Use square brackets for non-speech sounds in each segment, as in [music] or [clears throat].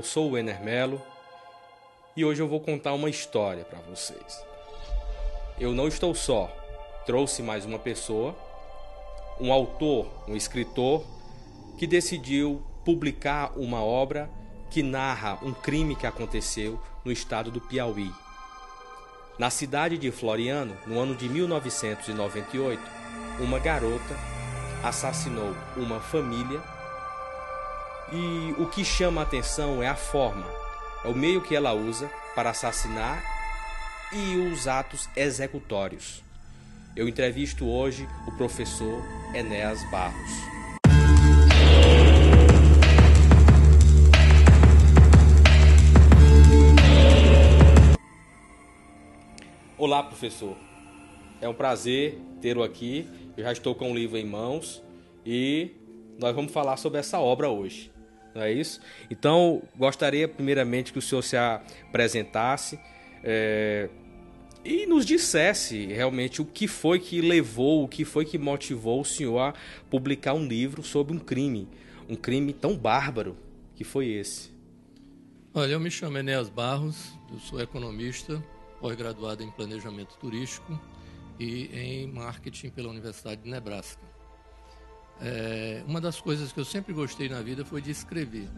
eu sou o Ener Melo e hoje eu vou contar uma história para vocês. Eu não estou só, trouxe mais uma pessoa, um autor, um escritor que decidiu publicar uma obra que narra um crime que aconteceu no estado do Piauí. Na cidade de Floriano, no ano de 1998, uma garota assassinou uma família e o que chama a atenção é a forma, é o meio que ela usa para assassinar e os atos executórios. Eu entrevisto hoje o professor Enéas Barros. Olá, professor. É um prazer tê-lo aqui. Eu já estou com o livro em mãos e nós vamos falar sobre essa obra hoje não é isso? Então, gostaria primeiramente que o senhor se apresentasse é, e nos dissesse realmente o que foi que levou, o que foi que motivou o senhor a publicar um livro sobre um crime, um crime tão bárbaro que foi esse. Olha, eu me chamo Enéas Barros, eu sou economista, pós-graduado em planejamento turístico e em marketing pela Universidade de Nebraska. É, uma das coisas que eu sempre gostei na vida foi de escrever.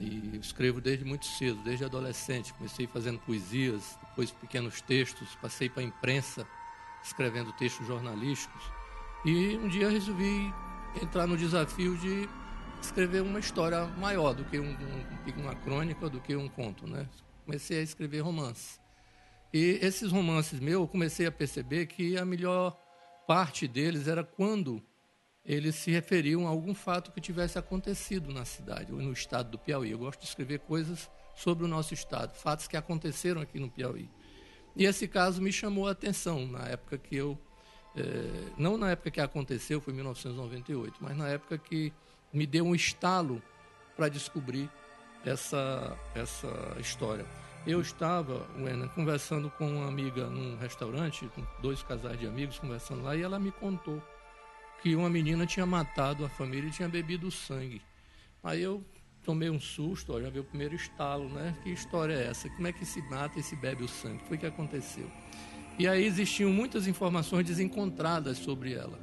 E escrevo desde muito cedo, desde adolescente. Comecei fazendo poesias, depois pequenos textos, passei para a imprensa escrevendo textos jornalísticos. E um dia resolvi entrar no desafio de escrever uma história maior do que um, um, uma crônica, do que um conto. Né? Comecei a escrever romances. E esses romances meus, eu comecei a perceber que a melhor parte deles era quando eles se referiam a algum fato que tivesse acontecido na cidade ou no estado do Piauí. Eu gosto de escrever coisas sobre o nosso estado, fatos que aconteceram aqui no Piauí. E esse caso me chamou a atenção na época que eu. É, não na época que aconteceu, foi em 1998, mas na época que me deu um estalo para descobrir essa, essa história. Eu estava, Wena, conversando com uma amiga num restaurante, com dois casais de amigos conversando lá, e ela me contou que uma menina tinha matado a família e tinha bebido sangue. Aí eu tomei um susto, ó, já veio o primeiro estalo, né? Que história é essa? Como é que se mata e se bebe o sangue? O que foi que aconteceu? E aí existiam muitas informações desencontradas sobre ela.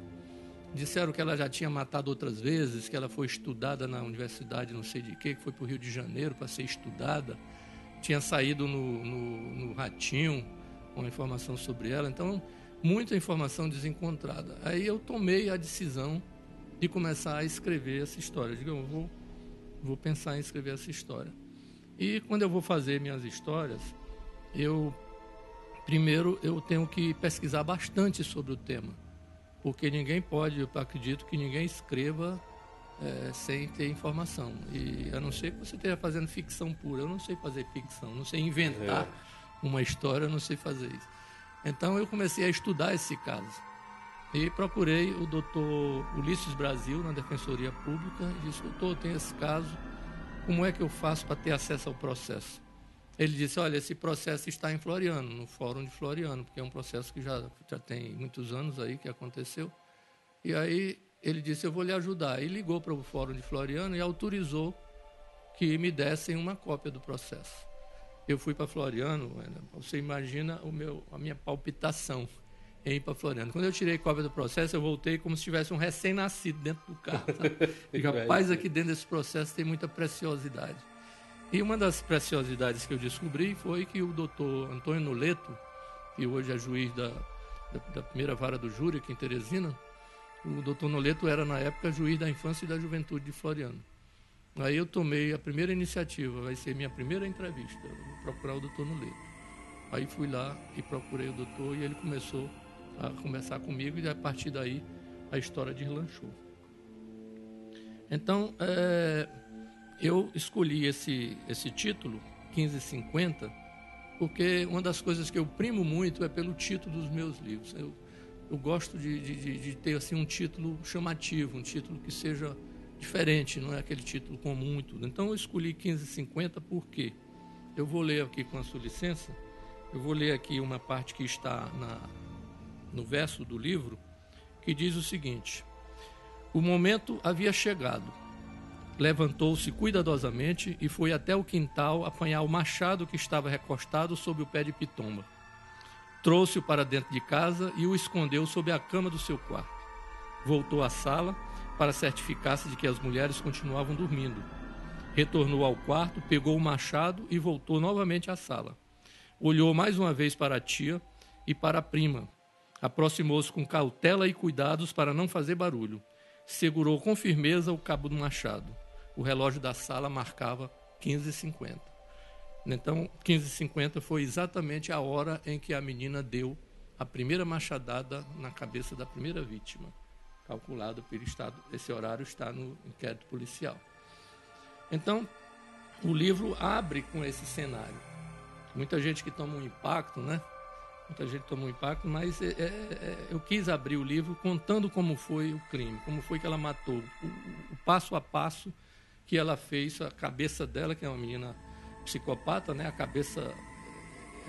Disseram que ela já tinha matado outras vezes, que ela foi estudada na universidade, não sei de quê, que foi para o Rio de Janeiro para ser estudada. Tinha saído no, no, no Ratinho uma informação sobre ela. Então, muita informação desencontrada. Aí eu tomei a decisão de começar a escrever essa história. Digo, eu vou, vou pensar em escrever essa história. E quando eu vou fazer minhas histórias, eu primeiro eu tenho que pesquisar bastante sobre o tema, porque ninguém pode, eu acredito que ninguém escreva é, sem ter informação. E a não ser que você esteja fazendo ficção pura, eu não sei fazer ficção, não sei inventar é. uma história, eu não sei fazer isso. Então eu comecei a estudar esse caso. E procurei o doutor Ulisses Brasil na Defensoria Pública e disse, doutor, tem esse caso, como é que eu faço para ter acesso ao processo? Ele disse, olha, esse processo está em Floriano, no Fórum de Floriano, porque é um processo que já, já tem muitos anos aí que aconteceu. E aí ele disse, eu vou lhe ajudar. E ligou para o Fórum de Floriano e autorizou que me dessem uma cópia do processo. Eu fui para Floriano, você imagina o meu, a minha palpitação em ir para Floriano. Quando eu tirei cópia do processo, eu voltei como se tivesse um recém-nascido dentro do carro. E, rapaz, [laughs] aqui dentro desse processo tem muita preciosidade. E uma das preciosidades que eu descobri foi que o doutor Antônio Noleto, que hoje é juiz da, da, da primeira vara do júri aqui em Teresina, o doutor Noleto era, na época, juiz da infância e da juventude de Floriano. Aí eu tomei a primeira iniciativa, vai ser minha primeira entrevista, vou procurar o doutor Nuleto. Aí fui lá e procurei o doutor e ele começou a conversar comigo e a partir daí a história deslanchou. Então, é, eu escolhi esse, esse título, 1550, porque uma das coisas que eu primo muito é pelo título dos meus livros. Eu, eu gosto de, de, de ter assim, um título chamativo, um título que seja diferente, não é aquele título comum e tudo. Então eu escolhi 1550 porque eu vou ler aqui com a sua licença, eu vou ler aqui uma parte que está na, no verso do livro, que diz o seguinte: O momento havia chegado. levantou-se cuidadosamente e foi até o quintal apanhar o machado que estava recostado sob o pé de pitomba. Trouxe-o para dentro de casa e o escondeu sob a cama do seu quarto. Voltou à sala para certificar-se de que as mulheres continuavam dormindo. Retornou ao quarto, pegou o machado e voltou novamente à sala. Olhou mais uma vez para a tia e para a prima. Aproximou-se com cautela e cuidados para não fazer barulho. Segurou com firmeza o cabo do machado. O relógio da sala marcava 15h50. Então, 15h50 foi exatamente a hora em que a menina deu a primeira machadada na cabeça da primeira vítima, calculado pelo Estado. Esse horário está no inquérito policial. Então, o livro abre com esse cenário. Muita gente que toma um impacto, né? Muita gente toma um impacto, mas é, é, é, eu quis abrir o livro contando como foi o crime, como foi que ela matou, o, o passo a passo que ela fez, a cabeça dela, que é uma menina psicopata, né? A cabeça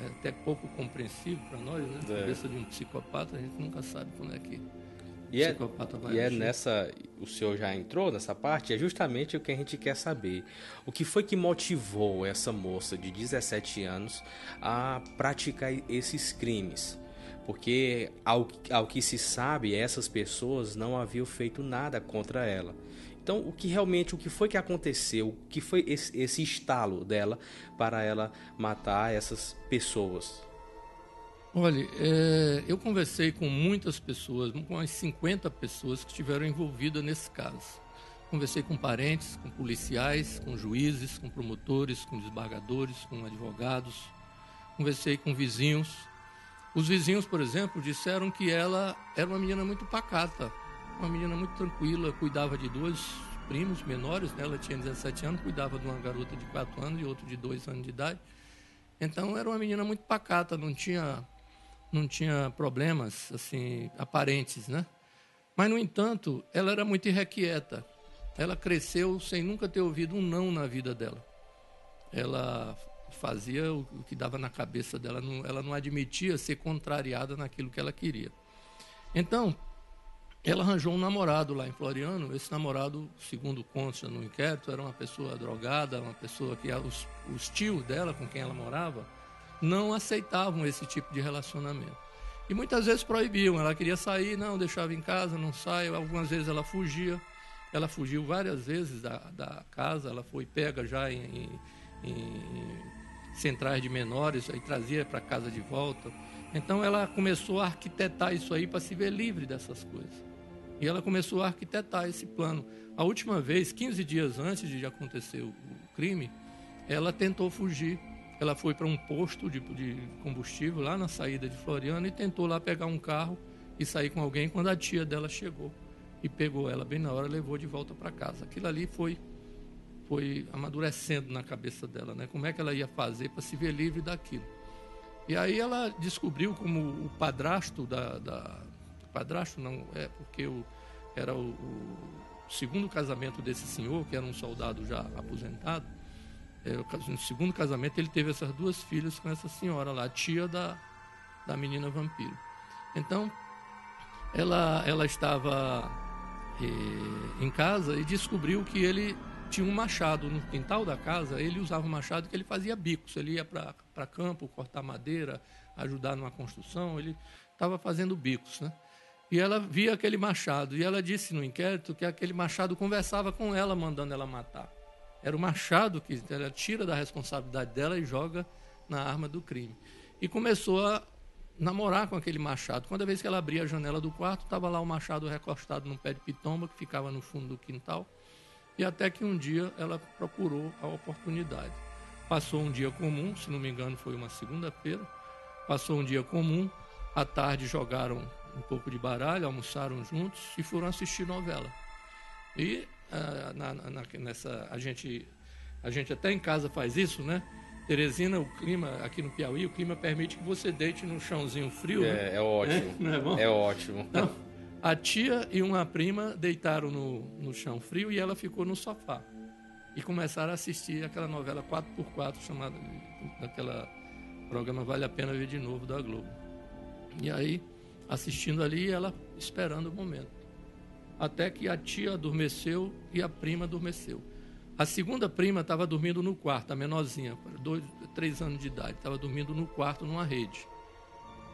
é até pouco compreensível para nós, né? A é. cabeça de um psicopata, a gente nunca sabe quando é que e é, e é nessa, o senhor já entrou nessa parte, é justamente o que a gente quer saber. O que foi que motivou essa moça de 17 anos a praticar esses crimes? Porque, ao, ao que se sabe, essas pessoas não haviam feito nada contra ela. Então, o que realmente, o que foi que aconteceu? O que foi esse, esse estalo dela para ela matar essas pessoas? Olha, é, eu conversei com muitas pessoas, com umas 50 pessoas que estiveram envolvidas nesse caso. Conversei com parentes, com policiais, com juízes, com promotores, com desembargadores, com advogados. Conversei com vizinhos. Os vizinhos, por exemplo, disseram que ela era uma menina muito pacata, uma menina muito tranquila, cuidava de dois primos menores, né? ela tinha 17 anos, cuidava de uma garota de 4 anos e outro de 2 anos de idade. Então era uma menina muito pacata, não tinha não tinha problemas assim aparentes, né? Mas no entanto, ela era muito irrequieta. Ela cresceu sem nunca ter ouvido um não na vida dela. Ela fazia o que dava na cabeça dela, ela não admitia ser contrariada naquilo que ela queria. Então, ela arranjou um namorado lá em Floriano. Esse namorado, segundo consta no inquérito, era uma pessoa drogada, uma pessoa que os, os tios dela, com quem ela morava, não aceitavam esse tipo de relacionamento. E muitas vezes proibiam. Ela queria sair, não, deixava em casa, não sai. Algumas vezes ela fugia. Ela fugiu várias vezes da, da casa. Ela foi pega já em, em, em centrais de menores, aí trazia para casa de volta. Então ela começou a arquitetar isso aí para se ver livre dessas coisas. E ela começou a arquitetar esse plano. A última vez, 15 dias antes de acontecer o, crime, ela tentou fugir. Ela foi para um posto de, de, combustível lá na saída de Floriano e tentou lá pegar um carro e sair com alguém quando a tia dela chegou e pegou ela bem na hora levou de volta para casa. Aquilo ali foi foi amadurecendo na cabeça dela, né? Como é que ela ia fazer para se ver livre daquilo? E aí ela descobriu como o padrasto da, da padrasto não é porque o, era o, o, segundo casamento desse senhor, que era um soldado já aposentado. É, no segundo casamento ele teve essas duas filhas com essa senhora lá, tia da, da menina vampiro. Então, ela, ela estava é, em casa e descobriu que ele tinha um machado no quintal da casa. Ele usava um machado que ele fazia bicos. Ele ia para campo cortar madeira, ajudar numa construção. Ele estava fazendo bicos, né? E ela via aquele machado. E ela disse no inquérito que aquele machado conversava com ela, mandando ela matar. Era o machado que ela tira da responsabilidade dela e joga na arma do crime. E começou a namorar com aquele machado. Quando vez que ela abria a janela do quarto, estava lá o machado recostado num pé de pitomba que ficava no fundo do quintal. E até que um dia ela procurou a oportunidade. Passou um dia comum, se não me engano foi uma segunda-feira. Passou um dia comum, à tarde jogaram um pouco de baralho, almoçaram juntos e foram assistir novela. E ah, na, na, nessa a gente a gente até em casa faz isso, né? Teresina, o clima aqui no Piauí, o clima permite que você deite num chãozinho frio. É, né? é ótimo. É, é, ótimo. Então, a tia e uma prima deitaram no, no chão frio e ela ficou no sofá. E começaram a assistir aquela novela 4x4 chamada daquela programa Vale a Pena Ver de Novo da Globo. E aí assistindo ali ela esperando o momento. Até que a tia adormeceu e a prima adormeceu. A segunda prima estava dormindo no quarto, a menorzinha, dois, três anos de idade, estava dormindo no quarto numa rede.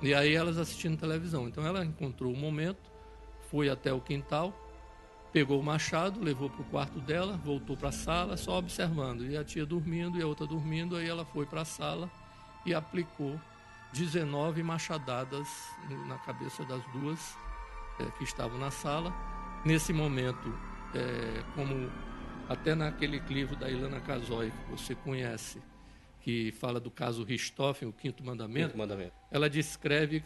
E aí elas assistindo televisão. Então ela encontrou o momento, foi até o quintal, pegou o machado, levou para o quarto dela, voltou para a sala, só observando. E a tia dormindo e a outra dormindo, aí ela foi para a sala e aplicou 19 machadadas na cabeça das duas é, que estavam na sala. Nesse momento, é, como até naquele livro da Ilana Casoy, que você conhece, que fala do caso Richthofen, o quinto mandamento, quinto mandamento, ela descreve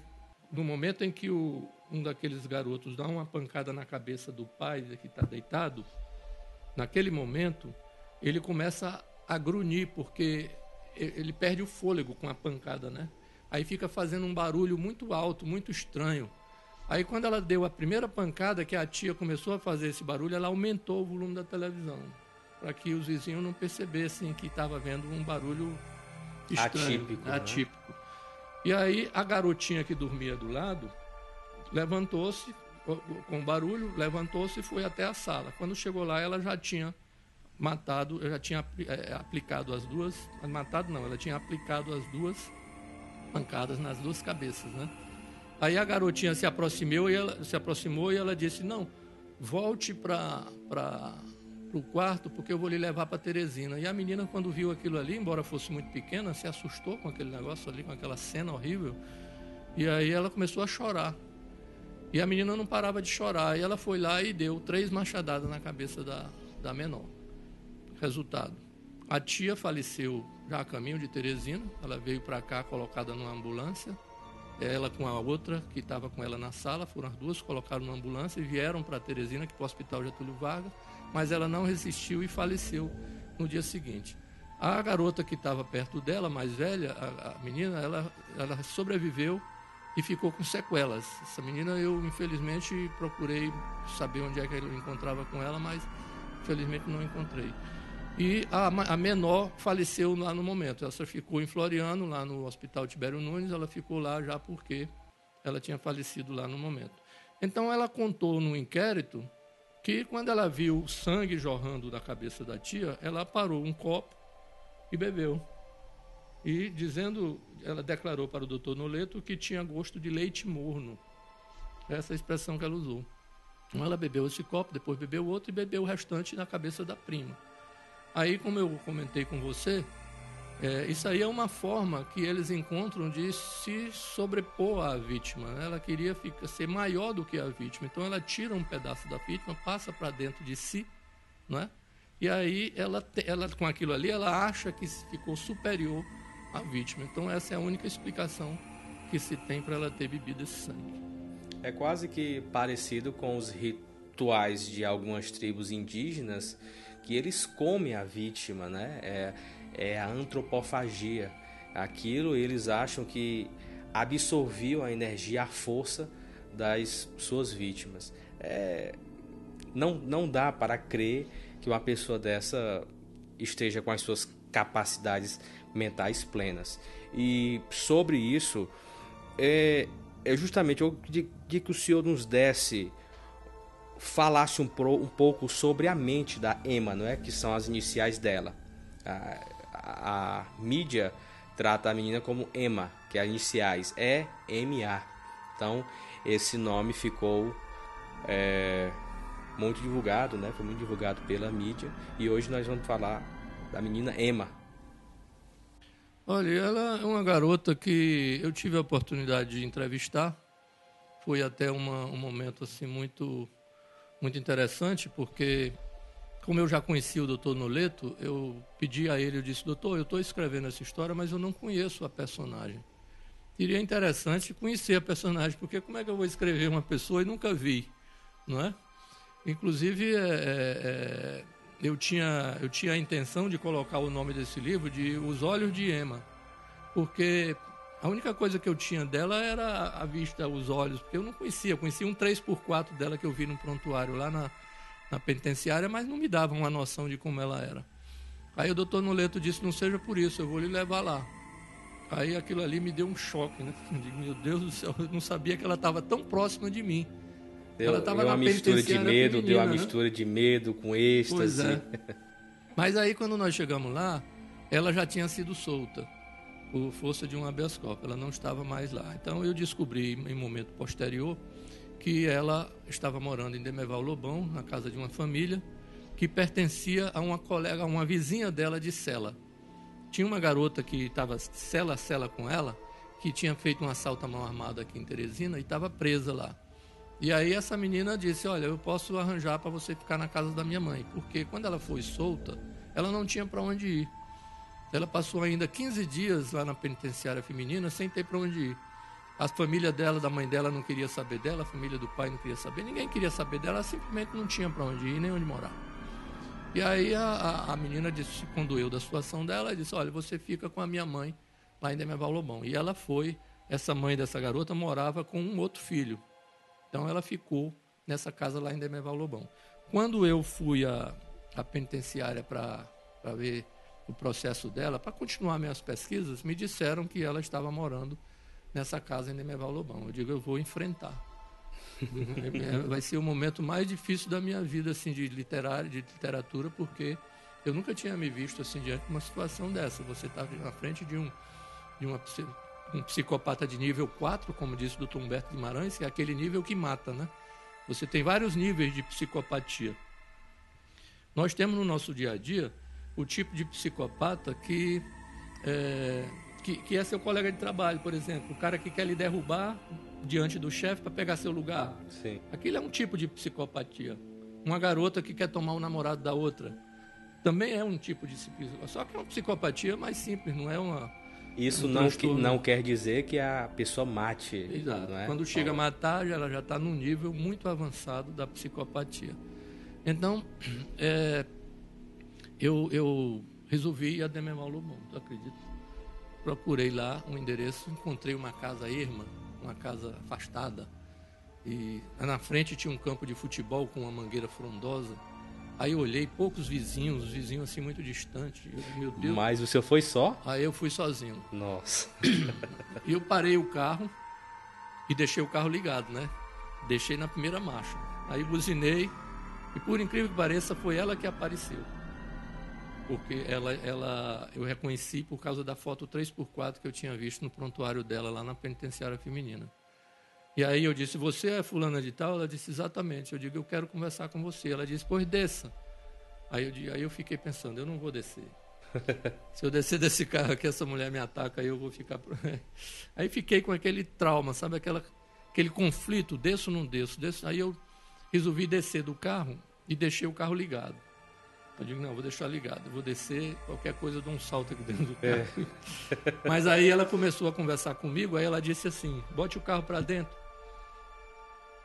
no momento em que o, um daqueles garotos dá uma pancada na cabeça do pai que está deitado, naquele momento ele começa a grunhir porque ele perde o fôlego com a pancada, né? Aí fica fazendo um barulho muito alto, muito estranho. Aí quando ela deu a primeira pancada, que a tia começou a fazer esse barulho, ela aumentou o volume da televisão, para que os vizinhos não percebessem que estava vendo um barulho estranho, atípico. Né? atípico. Né? E aí a garotinha que dormia do lado levantou-se com barulho, levantou-se e foi até a sala. Quando chegou lá, ela já tinha matado, já tinha é, aplicado as duas, matado não, ela tinha aplicado as duas pancadas nas duas cabeças, né? Aí a garotinha se aproximou e ela se aproximou e ela disse: "Não, volte para o quarto porque eu vou lhe levar para Teresina". E a menina quando viu aquilo ali, embora fosse muito pequena, se assustou com aquele negócio ali, com aquela cena horrível. E aí ela começou a chorar. E a menina não parava de chorar. E ela foi lá e deu três machadadas na cabeça da, da menor. Resultado: a tia faleceu já a caminho de Teresina. Ela veio para cá colocada numa ambulância ela com a outra que estava com ela na sala, foram as duas, colocaram na ambulância e vieram para Teresina, que para o Hospital Getúlio Vargas, mas ela não resistiu e faleceu no dia seguinte. A garota que estava perto dela, mais velha, a, a, menina, ela, ela sobreviveu e ficou com sequelas. Essa menina eu, infelizmente, procurei saber onde é que eu encontrava com ela, mas infelizmente não encontrei. E a, a, menor faleceu lá no momento. Ela só ficou em Floriano, lá no Hospital Tibério Nunes. Ela ficou lá já porque ela tinha falecido lá no momento. Então ela contou no inquérito que quando ela viu sangue jorrando da cabeça da tia, ela parou um copo e bebeu. E dizendo, ela declarou para o doutor Noleto que tinha gosto de leite morno. Essa é a expressão que ela usou. Então ela bebeu esse copo, depois bebeu outro e bebeu o restante na cabeça da prima. Aí, como eu comentei com você, é, isso aí é uma forma que eles encontram de se sobrepor à vítima. Né? Ela queria ficar, ser maior do que a vítima. Então, ela tira um pedaço da vítima, passa para dentro de si, não é? e aí ela, ela, com aquilo ali, ela acha que ficou superior à vítima. Então, essa é a única explicação que se tem para ela ter bebido esse sangue. É quase que parecido com os rituais de algumas tribos indígenas que eles comem a vítima, né? É, é a antropofagia. Aquilo eles acham que absorviam a energia, a força das suas vítimas. É, não, não dá para crer que uma pessoa dessa esteja com as suas capacidades mentais plenas. E sobre isso, é, é justamente eu de, de que o Senhor nos desse falasse um, pro, um pouco sobre a mente da Emma, não é? que são as iniciais dela. A, a, a mídia trata a menina como Emma, que é as iniciais é M-A. Então, esse nome ficou é, muito divulgado, né? foi muito divulgado pela mídia. E hoje nós vamos falar da menina Emma. Olha, ela é uma garota que eu tive a oportunidade de entrevistar. Foi até uma, um momento assim muito muito interessante, porque como eu já conhecia o doutor Noleto, eu pedi a ele, eu disse, doutor, eu estou escrevendo essa história, mas eu não conheço a personagem. Seria interessante conhecer a personagem, porque como é que eu vou escrever uma pessoa e nunca vi, não é? Inclusive, é, é, é, eu, tinha, eu tinha a intenção de colocar o nome desse livro de Os Olhos de Emma, porque a única coisa que eu tinha dela era a vista, os olhos, porque eu não conhecia. Eu conhecia um 3x4 dela que eu vi no prontuário lá na, na penitenciária, mas não me dava uma noção de como ela era. Aí o doutor Noleto disse: Não seja por isso, eu vou lhe levar lá. Aí aquilo ali me deu um choque, né? [laughs] Meu Deus do céu, eu não sabia que ela estava tão próxima de mim. Deu, ela estava deu uma mistura de medo, deu uma né? mistura de medo com êxtase. É. [laughs] Mas aí, quando nós chegamos lá, ela já tinha sido solta por força de um habeas corpus. Ela não estava mais lá. Então, eu descobri, em momento posterior, que ela estava morando em Demeval Lobão, na casa de uma família, que pertencia a uma colega, a uma vizinha dela de cela. Tinha uma garota que estava cela a cela com ela, que tinha feito um assalto à mão armada aqui em Teresina e estava presa lá. E aí essa menina disse: Olha, eu posso arranjar para você ficar na casa da minha mãe, porque quando ela foi solta, ela não tinha para onde ir. Ela passou ainda 15 dias lá na penitenciária feminina sem ter para onde ir. A família dela, da mãe dela, não queria saber dela, a família do pai não queria saber, ninguém queria saber dela, ela simplesmente não tinha para onde ir nem onde morar. E aí a, a, a menina disse, se condoeu da situação dela e disse: Olha, você fica com a minha mãe lá em Demerval Lobão. E ela foi, essa mãe dessa garota morava com um outro filho. Então ela ficou nessa casa lá em Demerval Lobão. Quando eu fui à, à penitenciária para ver o processo dela, para continuar minhas pesquisas, me disseram que ela estava morando nessa casa em Demerval Lobão. Eu digo, eu vou enfrentar. [laughs] vai ser o momento mais difícil da minha vida assim de literária, de literatura, porque eu nunca tinha me visto assim diante de uma situação dessa. Você está na frente de um de uma, um psicopata de nível 4, como disse o Dr. Humberto Guimarães, que é aquele nível que mata, né? Você tem vários níveis de psicopatia. Nós temos no nosso dia a dia o tipo de psicopata que é, que, que é seu colega de trabalho, por exemplo, o cara que quer lhe derrubar diante do chefe para pegar seu lugar. Sim. Aquilo é um tipo de psicopatia. Uma garota que quer tomar o namorado da outra. Também é um tipo de psicopatia. Só que é uma psicopatia mais simples, não é uma. Isso um não, que, não quer dizer que a pessoa mate. Exato. É? Quando chega a matar, ela já está num nível muito avançado da psicopatia. Então, [clears throat] é, eu, eu resolvi ir a Dememal Lobão, tu acredita? Procurei lá um endereço, encontrei uma casa erma uma casa afastada. E na frente tinha um campo de futebol com uma mangueira frondosa. Aí eu olhei, poucos vizinhos, os vizinhos assim muito distantes. Eu, meu Deus. Mas o senhor foi só? Aí eu fui sozinho. Nossa. E eu parei o carro e deixei o carro ligado, né? Deixei na primeira marcha. Aí buzinei e por incrível que pareça foi ela que apareceu porque ela, ela eu reconheci por causa da foto 3x4 que eu tinha visto no prontuário dela lá na penitenciária feminina. E aí eu disse, você é fulana de tal? Ela disse, exatamente. Eu digo, eu quero conversar com você. Ela disse, pois desça. Aí eu, aí eu fiquei pensando, eu não vou descer. [laughs] Se eu descer desse carro aqui, essa mulher me ataca, aí eu vou ficar... [laughs] aí fiquei com aquele trauma, sabe? Aquela, aquele conflito, desço ou não desço, desço. Aí eu resolvi descer do carro e deixei o carro ligado. Eu digo, não, vou deixar ligado, vou descer, qualquer coisa eu dou um salto aqui dentro do é. carro. É. [laughs] Mas aí ela começou a conversar comigo, aí ela disse assim, bote o carro para dentro.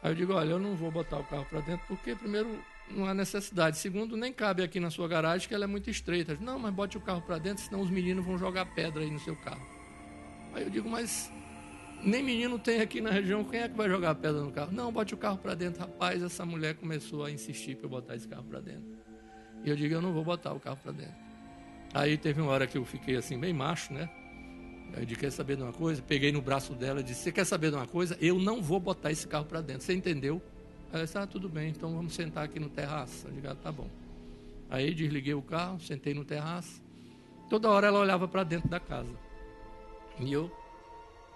Aí eu digo, olha, eu não vou botar o carro para dentro, porque primeiro não há necessidade, segundo nem cabe aqui na sua garagem, que ela é muito estreita. Não, mas bote o carro para dentro, senão os meninos vão jogar pedra aí no seu carro. Aí eu digo, mas nem menino tem aqui na região, quem é que vai jogar pedra no carro? Não, bote o carro para dentro. Rapaz, essa mulher começou a insistir para eu botar esse carro para dentro. E eu digo, eu não vou botar o carro para dentro. Aí teve uma hora que eu fiquei assim, bem macho, né? Aí eu disse, quer saber de uma coisa? Peguei no braço dela e disse, você quer saber de uma coisa? Eu não vou botar esse carro para dentro. Você entendeu? Ela disse, ah, tudo bem, então vamos sentar aqui no terraço. Eu digo, ah, tá bom. Aí desliguei o carro, sentei no terraço. Toda hora ela olhava para dentro da casa. E eu,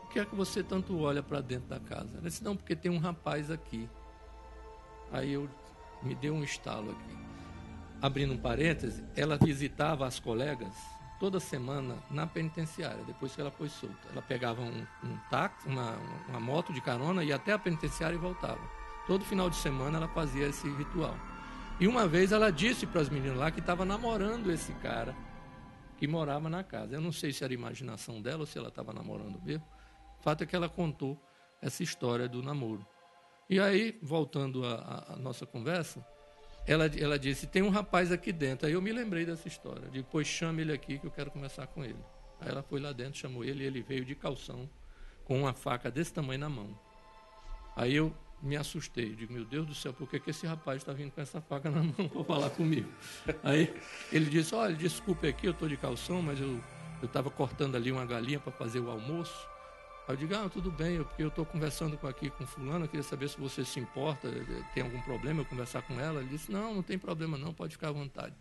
o que é que você tanto olha para dentro da casa? Ela disse, não, porque tem um rapaz aqui. Aí eu me deu um estalo aqui abrindo um parêntese, ela visitava as colegas toda semana na penitenciária, depois que ela foi solta. Ela pegava um, um táxi, uma, uma moto de carona, ia até a penitenciária e voltava. Todo final de semana ela fazia esse ritual. E uma vez ela disse para as meninas lá que estava namorando esse cara que morava na casa. Eu não sei se era imaginação dela ou se ela estava namorando mesmo. O fato é que ela contou essa história do namoro. E aí, voltando à nossa conversa, ela, ela disse: Tem um rapaz aqui dentro. Aí eu me lembrei dessa história. Depois chame ele aqui que eu quero conversar com ele. Aí ela foi lá dentro, chamou ele e ele veio de calção com uma faca desse tamanho na mão. Aí eu me assustei. Digo: Meu Deus do céu, por que, que esse rapaz está vindo com essa faca na [laughs] mão para falar comigo? Aí ele disse: Olha, desculpe aqui, eu estou de calção, mas eu estava cortando ali uma galinha para fazer o almoço. Aí eu digo, ah, tudo bem, porque eu estou conversando aqui com fulano, eu queria saber se você se importa, eh, tem algum problema eu conversar com ela. Ele disse, não, não tem problema não, pode ficar à vontade.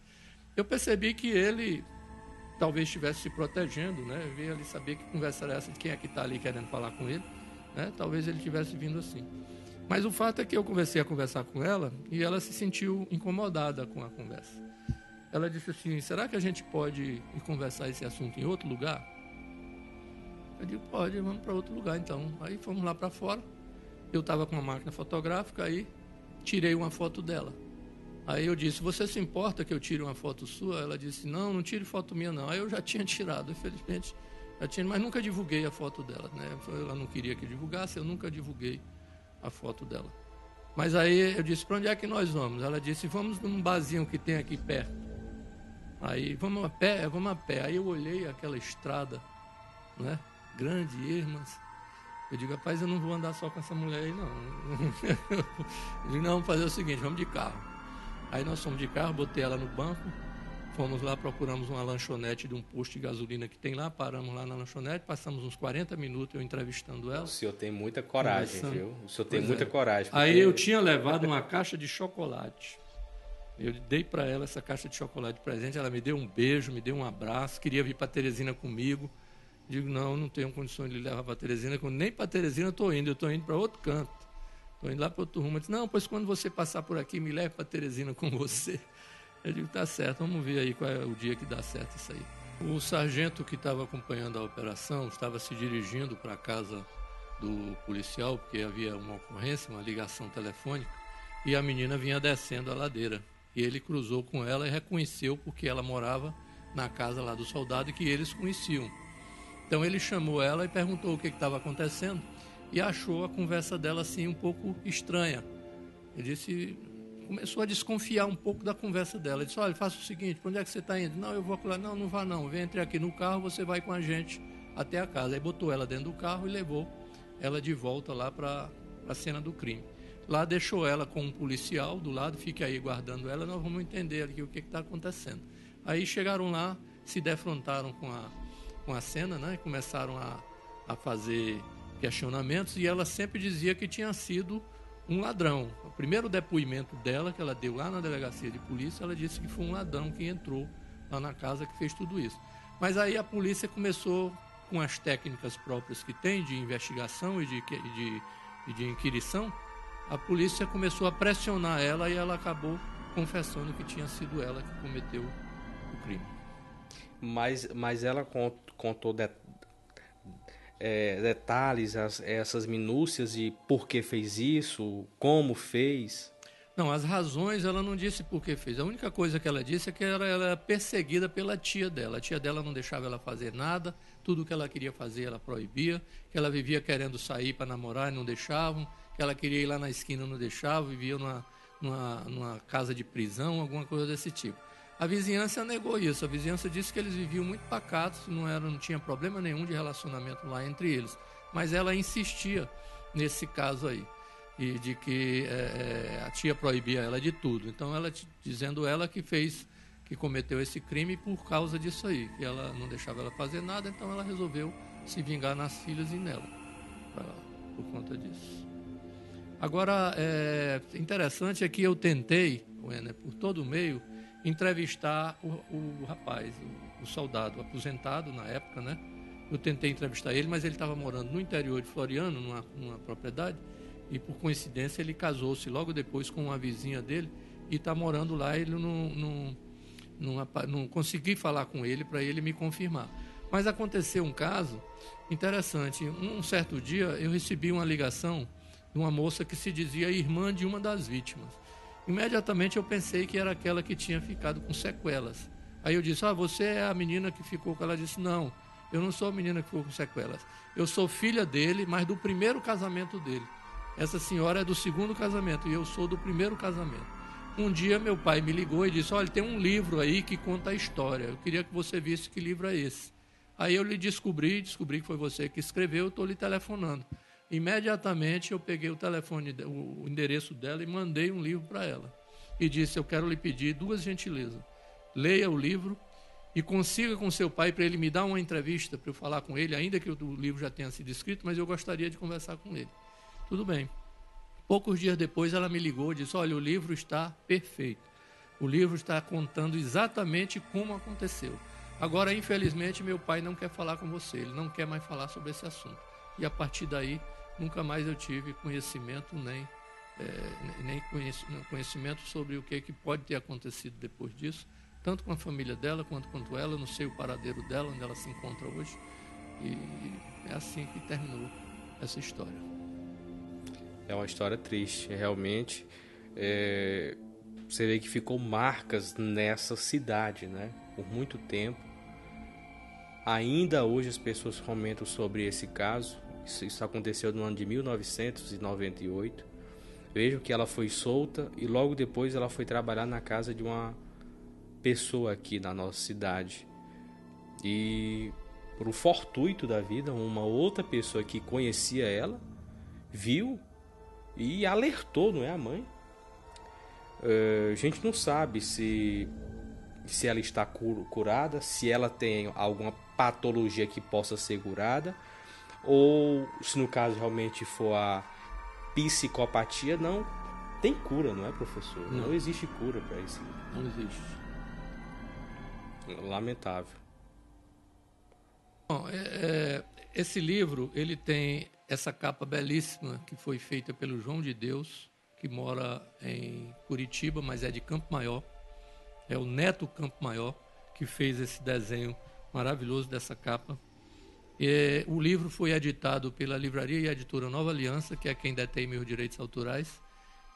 Eu percebi que ele talvez estivesse se protegendo, né? Vi ali saber que conversa era essa de quem é que está ali querendo falar com ele, né? Talvez ele tivesse vindo assim. Mas o fato é que eu comecei a conversar com ela e ela se sentiu incomodada com a conversa. Ela disse assim: será que a gente pode ir conversar esse assunto em outro lugar? Eu digo: pode, vamos para outro lugar então. Aí fomos lá para fora. Eu estava com uma máquina fotográfica, aí tirei uma foto dela. Aí eu disse: Você se importa que eu tire uma foto sua? Ela disse: Não, não tire foto minha, não. Aí eu já [laughs] tinha tirado, infelizmente, já tinha, mas nunca divulguei a foto dela. Né? Ela não queria que divulgasse, eu nunca divulguei a foto dela. Mas aí eu disse: Para onde é que nós vamos? Ela disse: Vamos num barzinho que tem aqui perto. Aí, vamos a pé, vamos a pé. Aí eu olhei aquela estrada, né? Grande, irmãs. Eu digo, rapaz, eu não vou andar só com essa mulher aí, não. [laughs] eu digo, não, vamos fazer o seguinte, vamos de carro. Aí nós fomos de carro, botei ela no banco, fomos lá, procuramos uma lanchonete de um posto de gasolina que tem lá, paramos lá na lanchonete, passamos uns 40 minutos eu entrevistando ela. O senhor tem muita coragem, viu? O senhor tem pois muita é. coragem. Porque... Aí eu tinha levado uma caixa de chocolate. Eu dei para ela essa caixa de chocolate de presente, ela me deu um beijo, me deu um abraço, queria vir para Teresina comigo. Digo, não, não tenho condições de levar para Teresina, nem para Teresina eu estou indo, eu estou indo para outro canto. Estou indo lá para outro rumo. Eu disse, não, pois quando você passar por aqui, me leve para Teresina com [laughs] você. Eu digo, tá certo, vamos ver aí qual é o dia que dá certo isso aí. O sargento que estava acompanhando a operação estava se dirigindo para a casa do policial, porque havia uma ocorrência, uma ligação telefônica, e a menina vinha descendo a ladeira. E ele cruzou com ela e reconheceu porque ela morava na casa lá do soldado que eles conheciam. Então ele chamou ela e perguntou o que estava acontecendo e achou a conversa dela assim um pouco estranha. Ele disse, começou a desconfiar um pouco da conversa dela. Ele disse: Olha, faça o seguinte, para onde é que você está indo? Não, eu vou lá. Não, não vá não. Vem entre aqui no carro, você vai com a gente até a casa. Aí botou ela dentro do carro e levou ela de volta lá para a cena do crime. Lá deixou ela com um policial do lado, fique aí guardando ela, nós vamos entender aqui o que está acontecendo. Aí chegaram lá, se defrontaram com a, com a cena, né? Começaram a, a fazer questionamentos e ela sempre dizia que tinha sido um ladrão. O primeiro depoimento dela, que ela deu lá na delegacia de polícia, ela disse que foi um ladrão que entrou lá na casa que fez tudo isso. Mas aí a polícia começou, com as técnicas próprias que tem de investigação e de, de, de inquirição, a polícia começou a pressionar ela e ela acabou confessando que tinha sido ela que cometeu o crime. Mas, mas ela contou de, é, detalhes, as, essas minúcias de por que fez isso, como fez? Não, as razões ela não disse por que fez. A única coisa que ela disse é que ela era perseguida pela tia dela. A tia dela não deixava ela fazer nada, tudo que ela queria fazer ela proibia, que ela vivia querendo sair para namorar e não deixavam que ela queria ir lá na esquina, não deixava, vivia numa, numa, numa casa de prisão, alguma coisa desse tipo. A vizinhança negou isso. A vizinhança disse que eles viviam muito pacatos, não, era, não tinha problema nenhum de relacionamento lá entre eles. Mas ela insistia nesse caso aí, e de que é, é a tia proibia ela de tudo. Então, ela dizendo ela que fez, que cometeu esse crime por causa disso aí, que ela não deixava ela fazer nada, então ela resolveu se vingar nas filhas e nela, por conta disso. Agora, é interessante é que eu tentei, Wenner, por todo o meio, entrevistar o, o rapaz, o, o, soldado aposentado na época, né? Eu tentei entrevistar ele, mas ele estava morando no interior de Floriano, numa, numa propriedade, e por coincidência ele casou-se logo depois com uma vizinha dele e está morando lá. Ele não, não, não, não consegui falar com ele para ele me confirmar. Mas aconteceu um caso interessante. Um certo dia eu recebi uma ligação de uma moça que se dizia irmã de uma das vítimas. Imediatamente eu pensei que era aquela que tinha ficado com sequelas. Aí eu disse: Ah, você é a menina que ficou com ela? Ela disse: Não, eu não sou a menina que ficou com sequelas. Eu sou filha dele, mas do primeiro casamento dele. Essa senhora é do segundo casamento e eu sou do primeiro casamento. Um dia meu pai me ligou e disse: Olha, tem um livro aí que conta a história. Eu queria que você visse que livro é esse. Aí eu lhe descobri, descobri que foi você que escreveu, estou lhe telefonando. Imediatamente eu peguei o telefone, o endereço dela e mandei um livro para ela. E disse: Eu quero lhe pedir duas gentilezas. Leia o livro e consiga com seu pai para ele me dar uma entrevista para eu falar com ele, ainda que o livro já tenha sido escrito, mas eu gostaria de conversar com ele. Tudo bem. Poucos dias depois ela me ligou e disse: Olha, o livro está perfeito. O livro está contando exatamente como aconteceu. Agora, infelizmente, meu pai não quer falar com você, ele não quer mais falar sobre esse assunto. E a partir daí, nunca mais eu tive conhecimento nem, é, nem conhecimento sobre o que, que pode ter acontecido depois disso, tanto com a família dela quanto com ela. Não sei o paradeiro dela, onde ela se encontra hoje. E é assim que terminou essa história. É uma história triste, realmente. É, você vê que ficou marcas nessa cidade, né? Por muito tempo. Ainda hoje as pessoas comentam sobre esse caso. Isso, isso aconteceu no ano de 1998. Vejam que ela foi solta e logo depois ela foi trabalhar na casa de uma pessoa aqui na nossa cidade. E por um fortuito da vida, uma outra pessoa que conhecia ela viu e alertou, não é a mãe? Uh, a gente não sabe se se ela está curada, se ela tem alguma patologia que possa ser curada, ou se no caso realmente for a psicopatia, não tem cura, não é, professor? Não, não existe cura para isso. Não existe. Lamentável. Bom, é, é, esse livro ele tem essa capa belíssima que foi feita pelo João de Deus, que mora em Curitiba, mas é de Campo Maior. É o Neto Campo Maior que fez esse desenho maravilhoso dessa capa. E, o livro foi editado pela Livraria e Editora Nova Aliança, que é quem detém meus direitos autorais,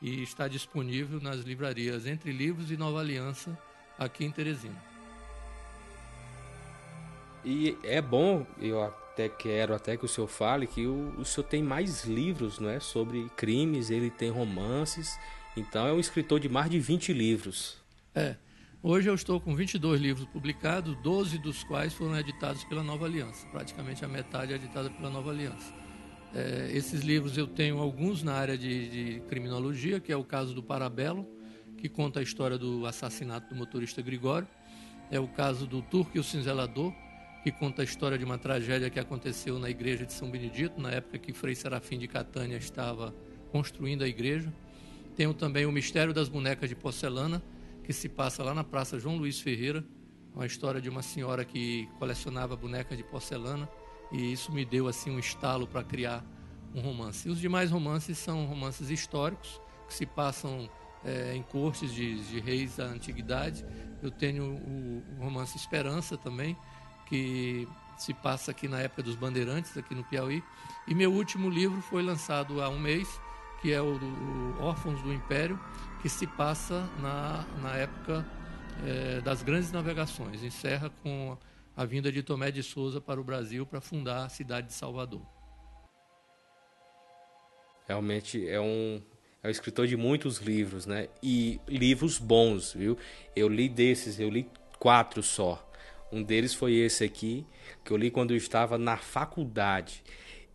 e está disponível nas livrarias Entre Livros e Nova Aliança, aqui em Teresina. E é bom, eu até quero até que o senhor fale que o, o senhor tem mais livros, não é, sobre crimes, ele tem romances, então é um escritor de mais de 20 livros. É. Hoje eu estou com 22 livros publicados, 12 dos quais foram editados pela Nova Aliança. Praticamente a metade é editada pela Nova Aliança. É, esses livros eu tenho alguns na área de, de, criminologia, que é o caso do Parabelo, que conta a história do assassinato do motorista Gregório. É o caso do Turco e o Cinzelador, que conta a história de uma tragédia que aconteceu na igreja de São Benedito, na época que Frei Serafim de Catânia estava construindo a igreja. Tenho também o Mistério das Bonecas de Porcelana, que se passa lá na Praça João Luiz Ferreira, uma história de uma senhora que colecionava bonecas de porcelana e isso me deu assim um estalo para criar um romance. E os demais romances são romances históricos que se passam é, em cortes de, de, reis da antiguidade. Eu tenho o, o romance Esperança também, que se passa aqui na época dos bandeirantes, aqui no Piauí. E meu último livro foi lançado há um mês, que é o, o Órfãos do Império, que se passa na, na época é, das grandes navegações. Encerra com a vinda de Tomé de Souza para o Brasil para fundar a cidade de Salvador. Realmente é um, é um escritor de muitos livros, né? E livros bons, viu? Eu li desses, eu li quatro só. Um deles foi esse aqui, que eu li quando eu estava na faculdade.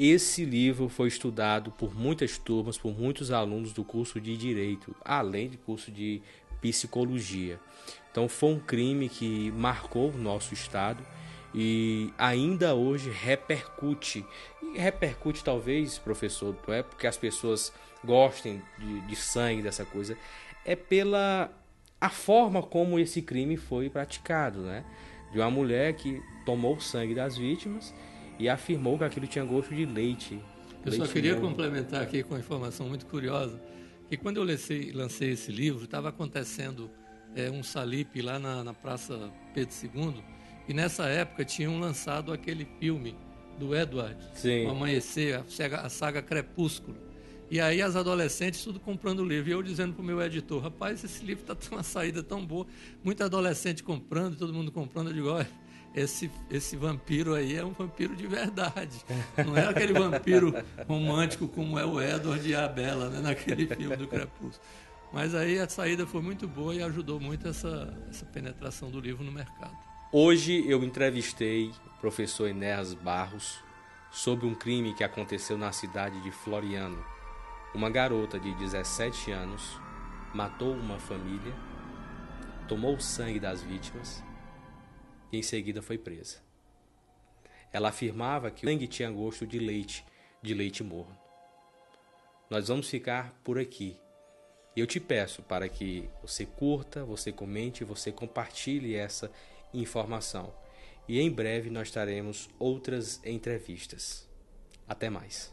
Esse livro foi estudado por muitas turmas, por muitos alunos do curso de Direito, além do curso de Psicologia. Então foi um crime que marcou o nosso estado e ainda hoje repercute. E repercute talvez, professor, não é porque as pessoas gostem de, de sangue, dessa coisa, é pela a forma como esse crime foi praticado, né? de uma mulher que tomou o sangue das vítimas e afirmou que aquilo tinha gosto de leite. Eu leite só queria complementar aqui com uma informação muito curiosa, que quando eu lancei, lancei esse livro, estava acontecendo é, um salipe lá na, na Praça Pedro II, e nessa época tinham lançado aquele filme do Edward, Sim. O Amanhecer, a saga, Crepúsculo. E aí as adolescentes tudo comprando livro. E eu dizendo para o meu editor, rapaz, esse livro está tendo uma saída tão boa. Muita adolescente comprando, todo mundo comprando. Eu digo, olha, esse, esse vampiro aí é um vampiro de verdade. Não é aquele vampiro romântico como é o Edward e a Bela, né, naquele filme do Crepúsculo. Mas aí a saída foi muito boa e ajudou muito essa, essa penetração do livro no mercado. Hoje eu entrevistei o professor Enéas Barros sobre um crime que aconteceu na cidade de Floriano, uma garota de 17 anos matou uma família, tomou o sangue das vítimas e em seguida foi presa. Ela afirmava que o sangue tinha gosto de leite, de leite morno. Nós vamos ficar por aqui. Eu te peço para que você curta, você comente, você compartilhe essa informação. E em breve nós teremos outras entrevistas. Até mais.